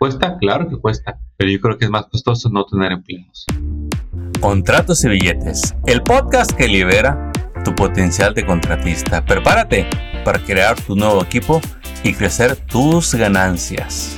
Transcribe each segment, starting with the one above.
¿Cuesta? Claro que cuesta, pero yo creo que es más costoso no tener empleados. Contratos y billetes, el podcast que libera tu potencial de contratista. Prepárate para crear tu nuevo equipo y crecer tus ganancias.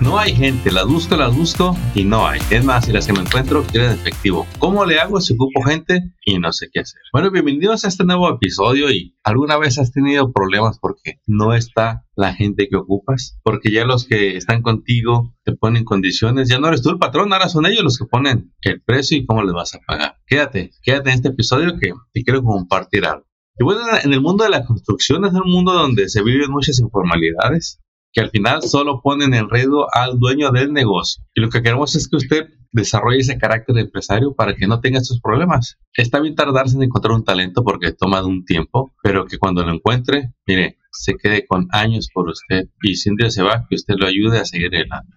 No hay gente, las busco, las busco y no hay. Es más, si las que me encuentro quieren efectivo. ¿Cómo le hago si ocupo gente y no sé qué hacer? Bueno, bienvenidos a este nuevo episodio y ¿alguna vez has tenido problemas porque no está la gente que ocupas? Porque ya los que están contigo te ponen condiciones, ya no eres tú el patrón, ahora son ellos los que ponen el precio y cómo les vas a pagar. Quédate, quédate en este episodio que te quiero compartir algo. Y bueno, en el mundo de la construcción es un mundo donde se viven muchas informalidades, que al final solo ponen en riesgo al dueño del negocio. Y lo que queremos es que usted desarrolle ese carácter empresario para que no tenga estos problemas. Está bien tardarse en encontrar un talento porque toma un tiempo, pero que cuando lo encuentre, mire, se quede con años por usted y si un día se va, que usted lo ayude a seguir adelante.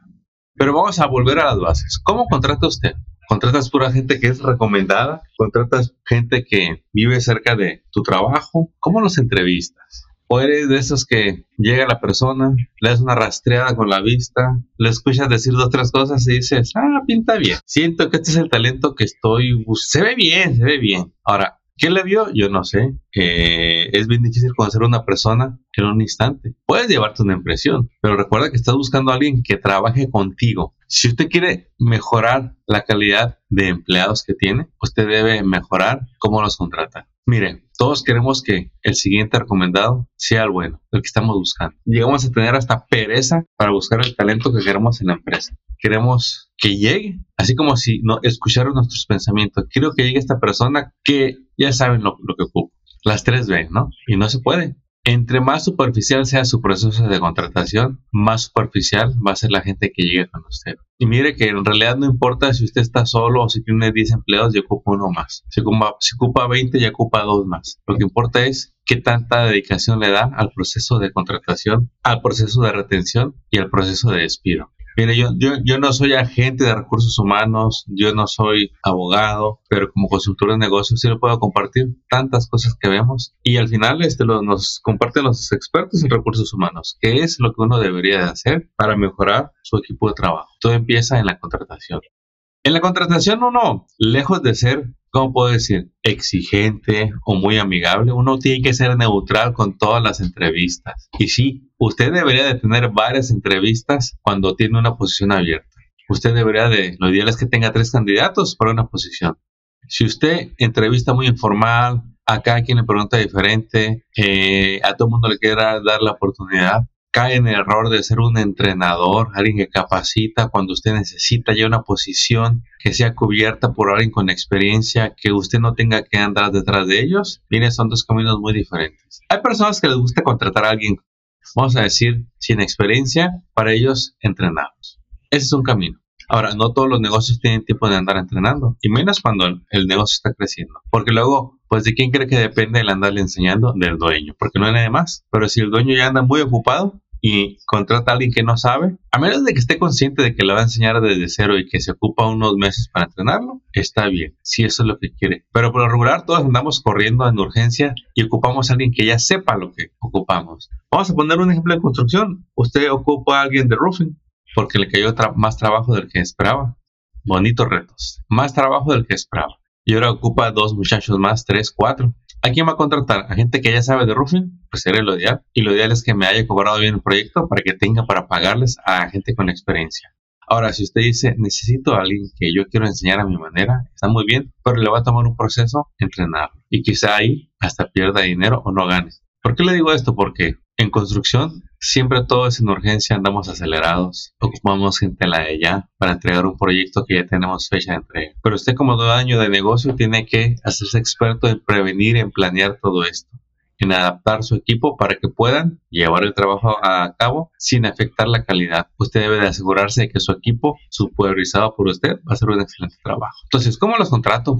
Pero vamos a volver a las bases. ¿Cómo contrata usted? ¿Contratas pura gente que es recomendada? ¿Contratas gente que vive cerca de tu trabajo? ¿Cómo los entrevistas? O eres de esos que llega la persona, le das una rastreada con la vista, le escuchas decir dos tres cosas y dices, ah, pinta bien. Siento que este es el talento que estoy. Se ve bien, se ve bien. Ahora, ¿qué le vio? Yo no sé. Es bien difícil conocer a una persona en un instante. Puedes llevarte una impresión, pero recuerda que estás buscando a alguien que trabaje contigo. Si usted quiere mejorar la calidad de empleados que tiene, usted debe mejorar cómo los contrata. Mire, todos queremos que el siguiente recomendado sea el bueno, el que estamos buscando. Llegamos a tener hasta pereza para buscar el talento que queremos en la empresa. Queremos que llegue, así como si no escucharon nuestros pensamientos. Quiero que llegue esta persona que ya saben lo, lo que ocupa. Las tres B, ¿no? Y no se puede. Entre más superficial sea su proceso de contratación, más superficial va a ser la gente que llegue con usted. Y mire que en realidad no importa si usted está solo o si tiene 10 empleados y ocupa uno más. Si ocupa, si ocupa 20 y ocupa dos más. Lo que importa es qué tanta dedicación le da al proceso de contratación, al proceso de retención y al proceso de despido. Mire, yo, yo, yo no soy agente de recursos humanos, yo no soy abogado, pero como consultor de negocios sí le puedo compartir tantas cosas que vemos y al final este, lo, nos comparten los expertos en recursos humanos, qué es lo que uno debería de hacer para mejorar su equipo de trabajo. Todo empieza en la contratación. En la contratación uno, lejos de ser, ¿cómo puedo decir? Exigente o muy amigable, uno tiene que ser neutral con todas las entrevistas. Y sí, usted debería de tener varias entrevistas cuando tiene una posición abierta. Usted debería de, lo ideal es que tenga tres candidatos para una posición. Si usted entrevista muy informal, a cada quien le pregunta diferente, eh, a todo el mundo le quiere dar la oportunidad, cae en el error de ser un entrenador, alguien que capacita cuando usted necesita ya una posición que sea cubierta por alguien con experiencia, que usted no tenga que andar detrás de ellos. Miren, son dos caminos muy diferentes. Hay personas que les gusta contratar a alguien, vamos a decir, sin experiencia, para ellos entrenarlos. Ese es un camino. Ahora, no todos los negocios tienen tiempo de andar entrenando, y menos cuando el negocio está creciendo. Porque luego, pues, ¿de quién cree que depende el andarle enseñando? Del dueño, porque no hay nadie más. Pero si el dueño ya anda muy ocupado, y contrata a alguien que no sabe, a menos de que esté consciente de que le va a enseñar desde cero y que se ocupa unos meses para entrenarlo, está bien, si eso es lo que quiere. Pero por lo regular todos andamos corriendo en urgencia y ocupamos a alguien que ya sepa lo que ocupamos. Vamos a poner un ejemplo de construcción. Usted ocupa a alguien de roofing porque le cayó más trabajo del que esperaba. Bonitos retos. Más trabajo del que esperaba. Y ahora ocupa dos muchachos más, tres, cuatro. ¿A quién va a contratar? ¿A gente que ya sabe de roofing? Pues sería lo ideal. Y lo ideal es que me haya cobrado bien el proyecto para que tenga para pagarles a gente con experiencia. Ahora, si usted dice, necesito a alguien que yo quiero enseñar a mi manera, está muy bien, pero le va a tomar un proceso entrenarlo. Y quizá ahí hasta pierda dinero o no gane. ¿Por qué le digo esto? Porque en construcción siempre todo es en urgencia, andamos acelerados, ocupamos gente la de ya para entregar un proyecto que ya tenemos fecha de entrega. Pero usted como dueño de negocio tiene que hacerse experto en prevenir, en planear todo esto, en adaptar su equipo para que puedan llevar el trabajo a cabo sin afectar la calidad. Usted debe de asegurarse de que su equipo, supervisado por usted, va a hacer un excelente trabajo. Entonces, ¿cómo los contrato?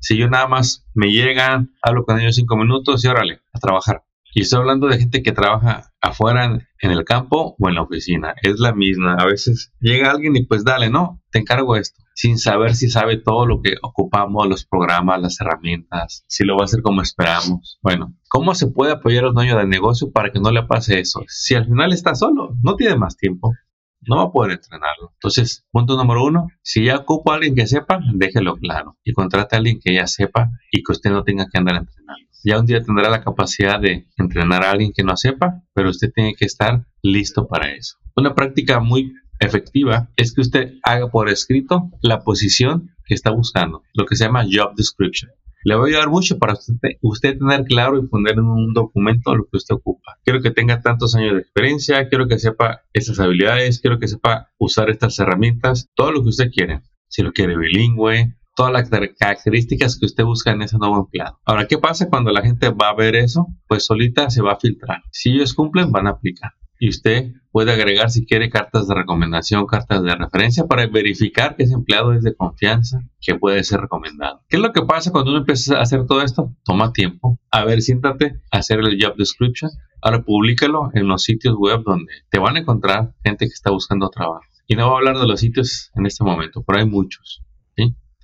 Si yo nada más me llegan, hablo con ellos cinco minutos y órale, a trabajar. Y estoy hablando de gente que trabaja afuera en, el campo o en la oficina. Es la misma. A veces llega alguien y pues dale, no, te encargo esto. sin saber si sabe todo lo que ocupamos, los programas, las herramientas, si lo va a hacer como esperamos. Bueno, ¿cómo se puede apoyar a un dueño de negocio para que no le pase eso? Si al final está solo, no tiene más tiempo, no va a poder entrenarlo. Entonces, punto número uno, si ya ocupa a alguien que sepa, déjelo claro y contrate a alguien que ya sepa y que usted no tenga que andar entrenando. Ya un día tendrá la capacidad de entrenar a alguien que no sepa, pero usted tiene que estar listo para eso. Una práctica muy efectiva es que usted haga por escrito la posición que está buscando, lo que se llama job description. Le va a ayudar mucho para usted, tener claro y poner en un documento lo que usted ocupa. Quiero que tenga tantos años de experiencia, quiero que sepa estas habilidades, quiero que sepa usar estas herramientas, todo lo que usted quiere. Si lo quiere bilingüe, todas las características que usted busca en ese nuevo empleado. Ahora, ¿qué pasa cuando la gente va a ver eso? Pues solita se va a filtrar. Si ellos cumplen, van a aplicar y usted puede agregar si quiere cartas de recomendación, cartas de referencia para verificar que ese empleado es de confianza, que puede ser recomendado. ¿Qué es lo que pasa cuando uno empieza a hacer todo esto? Toma tiempo. A ver, siéntate a hacer el job description. Ahora públicalo en los sitios web donde te van a encontrar gente que está buscando trabajo. Y no voy a hablar de los sitios en este momento, pero hay muchos.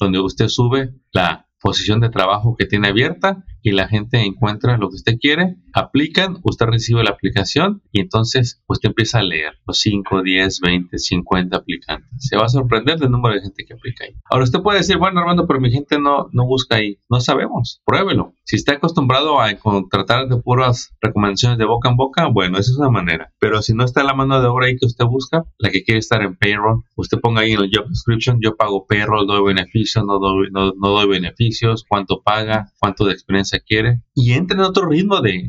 Donde usted sube la posición de trabajo que tiene abierta y la gente encuentra lo que usted quiere, aplican, usted recibe la aplicación y entonces usted empieza a leer los 5, 10, 20, 50 aplicantes. Se va a sorprender del número de gente que aplica ahí. Ahora usted puede decir, bueno Armando, pero mi gente no, no busca ahí. No sabemos, pruébelo. Si está acostumbrado a contratar de puras recomendaciones de boca en boca, bueno, esa es una manera. Pero si no está la mano de obra ahí que usted busca, la que quiere estar en payroll, usted ponga ahí en el job description, yo pago payroll, doy beneficios, no doy, no, no doy cuánto paga, cuánto de experiencia quiere y entre en otro ritmo de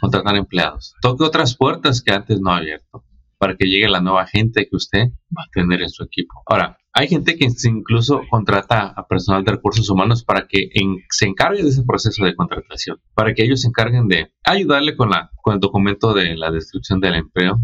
contratar empleados. Toque otras puertas que antes no ha abierto para que llegue la nueva gente que usted va a tener en su equipo. Ahora, hay gente que incluso contrata a personal de recursos humanos para que se encargue de ese proceso de contratación, para que ellos se encarguen de ayudarle con, la, con el documento de la descripción del empleo,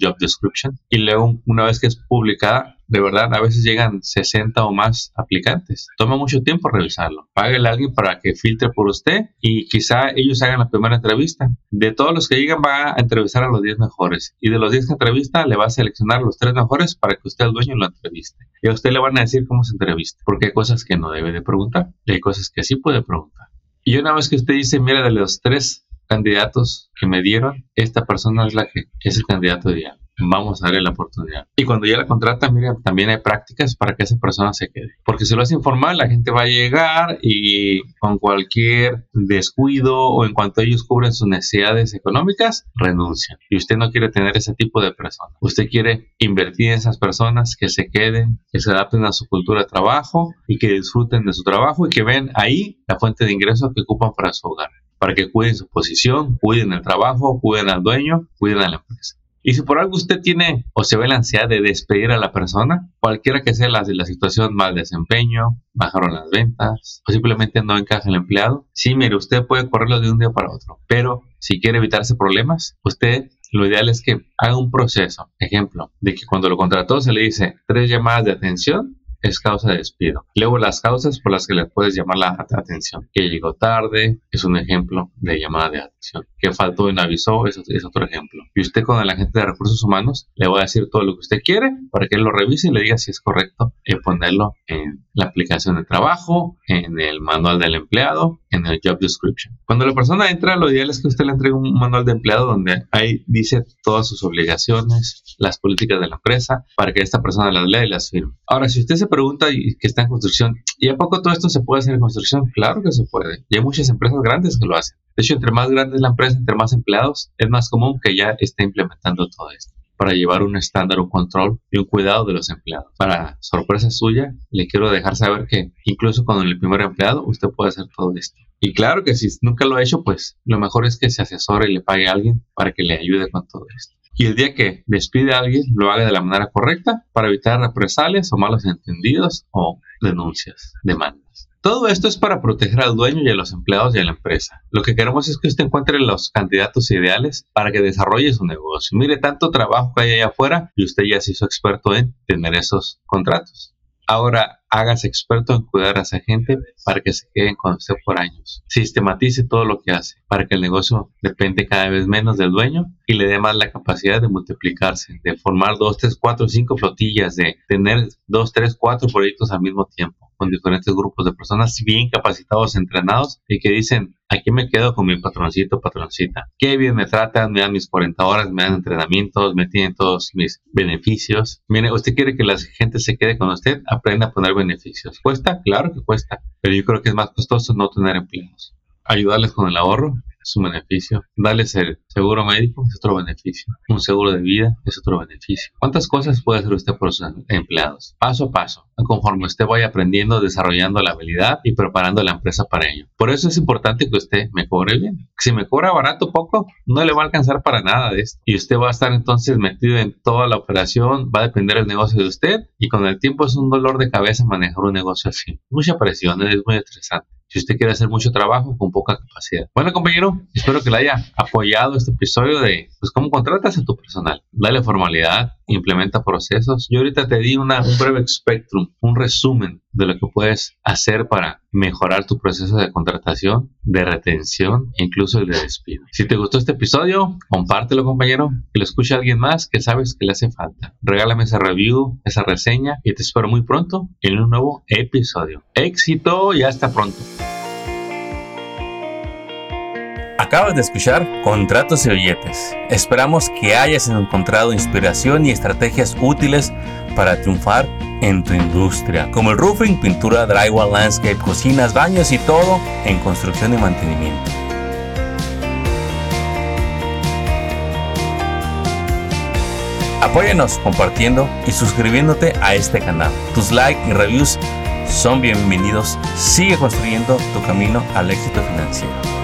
job description, y luego una vez que es publicada, de verdad, a veces llegan 60 o más aplicantes. Toma mucho tiempo revisarlo. Págale a alguien para que filtre por usted y quizá ellos hagan la primera entrevista. De todos los que llegan, va a entrevistar a los 10 mejores. Y de los 10 que entrevista, le va a seleccionar los 3 mejores para que usted, el dueño, lo entreviste. Y usted le van a decir cómo se entrevista. Porque hay cosas que no debe de preguntar y hay cosas que sí puede preguntar. Y una vez que usted dice, mira, de los tres candidatos que me dieron, esta persona es la que es el candidato ideal vamos a darle la oportunidad. Y cuando ya la contrata, mira, también hay prácticas para que esa persona se quede. Porque si lo hace informal, la gente va a llegar y con cualquier descuido o en cuanto ellos cubren sus necesidades económicas, renuncian. Y usted no quiere tener ese tipo de personas. Usted quiere invertir en esas personas que se queden, que se adapten a su cultura de trabajo y que disfruten de su trabajo y que ven ahí la fuente de ingresos que ocupan para su hogar. Para que cuiden su posición, cuiden el trabajo, cuiden al dueño, cuiden a la empresa. Y si por algo usted tiene o se ve la ansiedad de despedir a la persona, cualquiera que sea la, la situación, mal desempeño, bajaron las ventas o simplemente no encaja el empleado, sí, mire, usted puede correrlo de un día para otro, pero si quiere evitarse problemas, usted lo ideal es que haga un proceso, ejemplo, de que cuando lo contrató se le dice tres llamadas de atención es causa de despido. Luego las causas por las que le puedes llamar la atención. Que llegó tarde es un ejemplo de llamada de atención. Que faltó y no avisó es, es otro ejemplo. Y usted con el agente de recursos humanos le va a decir todo lo que usted quiere para que él lo revise y le diga si es correcto y ponerlo en la aplicación de trabajo, en el manual del empleado, en el job description. Cuando la persona entra, lo ideal es que usted le entregue un manual de empleado donde ahí dice todas sus obligaciones, las políticas de la empresa, para que esta persona las lea y las firme. Ahora, si usted se pregunta y que está en construcción, ¿y a poco todo esto se puede hacer en construcción? Claro que se puede. Y hay muchas empresas grandes que lo hacen. De hecho, entre más grande es la empresa, entre más empleados, es más común que ya esté implementando todo esto para llevar un estándar, un control y un cuidado de los empleados. Para sorpresa suya, le quiero dejar saber que incluso con el primer empleado, usted puede hacer todo esto. Y claro que si nunca lo ha hecho, pues lo mejor es que se asesore y le pague a alguien para que le ayude con todo esto y el día que despide a alguien lo haga de la manera correcta para evitar represalias o malos entendidos o denuncias, demandas. Todo esto es para proteger al dueño y a los empleados y a la empresa. Lo que queremos es que usted encuentre los candidatos ideales para que desarrolle su negocio. Mire tanto trabajo que hay allá afuera y usted ya se hizo experto en tener esos contratos. Ahora hágase experto en cuidar a esa gente para que se queden con usted por años. Sistematice todo lo que hace para que el negocio depende cada vez menos del dueño y le dé más la capacidad de multiplicarse, de formar dos, tres, cuatro, cinco flotillas, de tener dos, tres, cuatro proyectos al mismo tiempo con diferentes grupos de personas bien capacitados, entrenados y que dicen, aquí me quedo con mi patroncito, patroncita. Qué bien me tratan, me dan mis 40 horas, me dan entrenamientos, me tienen todos mis beneficios. Mire, usted quiere que la gente se quede con usted, aprenda a poner beneficios. ¿Cuesta? Claro que cuesta, pero yo creo que es más costoso no tener empleados. Ayudarles con el ahorro, es un beneficio. Darles el seguro médico es otro beneficio. Un seguro de vida es otro beneficio. ¿Cuántas cosas puede hacer usted por sus empleados? Paso a paso, conforme usted vaya aprendiendo, desarrollando la habilidad y preparando la empresa para ello. Por eso es importante que usted me cobre bien. Si me cobra barato poco, no le va a alcanzar para nada de esto. Y usted va a estar entonces metido en toda la operación, va a depender el negocio de usted y con el tiempo es un dolor de cabeza manejar un negocio así. Mucha presión, es muy estresante si usted quiere hacer mucho trabajo con poca capacidad. Bueno, compañero, espero que le haya apoyado este episodio de pues, cómo contratas a tu personal. Dale formalidad, implementa procesos. Yo ahorita te di un breve spectrum, un resumen de lo que puedes hacer para mejorar tu proceso de contratación, de retención e incluso el de despido. Si te gustó este episodio, compártelo compañero, que lo escuche alguien más que sabes que le hace falta. Regálame esa review, esa reseña y te espero muy pronto en un nuevo episodio. Éxito y hasta pronto. Acabas de escuchar Contratos y Billetes. Esperamos que hayas encontrado inspiración y estrategias útiles para triunfar en tu industria, como el roofing, pintura, drywall, landscape, cocinas, baños y todo en construcción y mantenimiento. Apóyanos compartiendo y suscribiéndote a este canal. Tus likes y reviews son bienvenidos. Sigue construyendo tu camino al éxito financiero.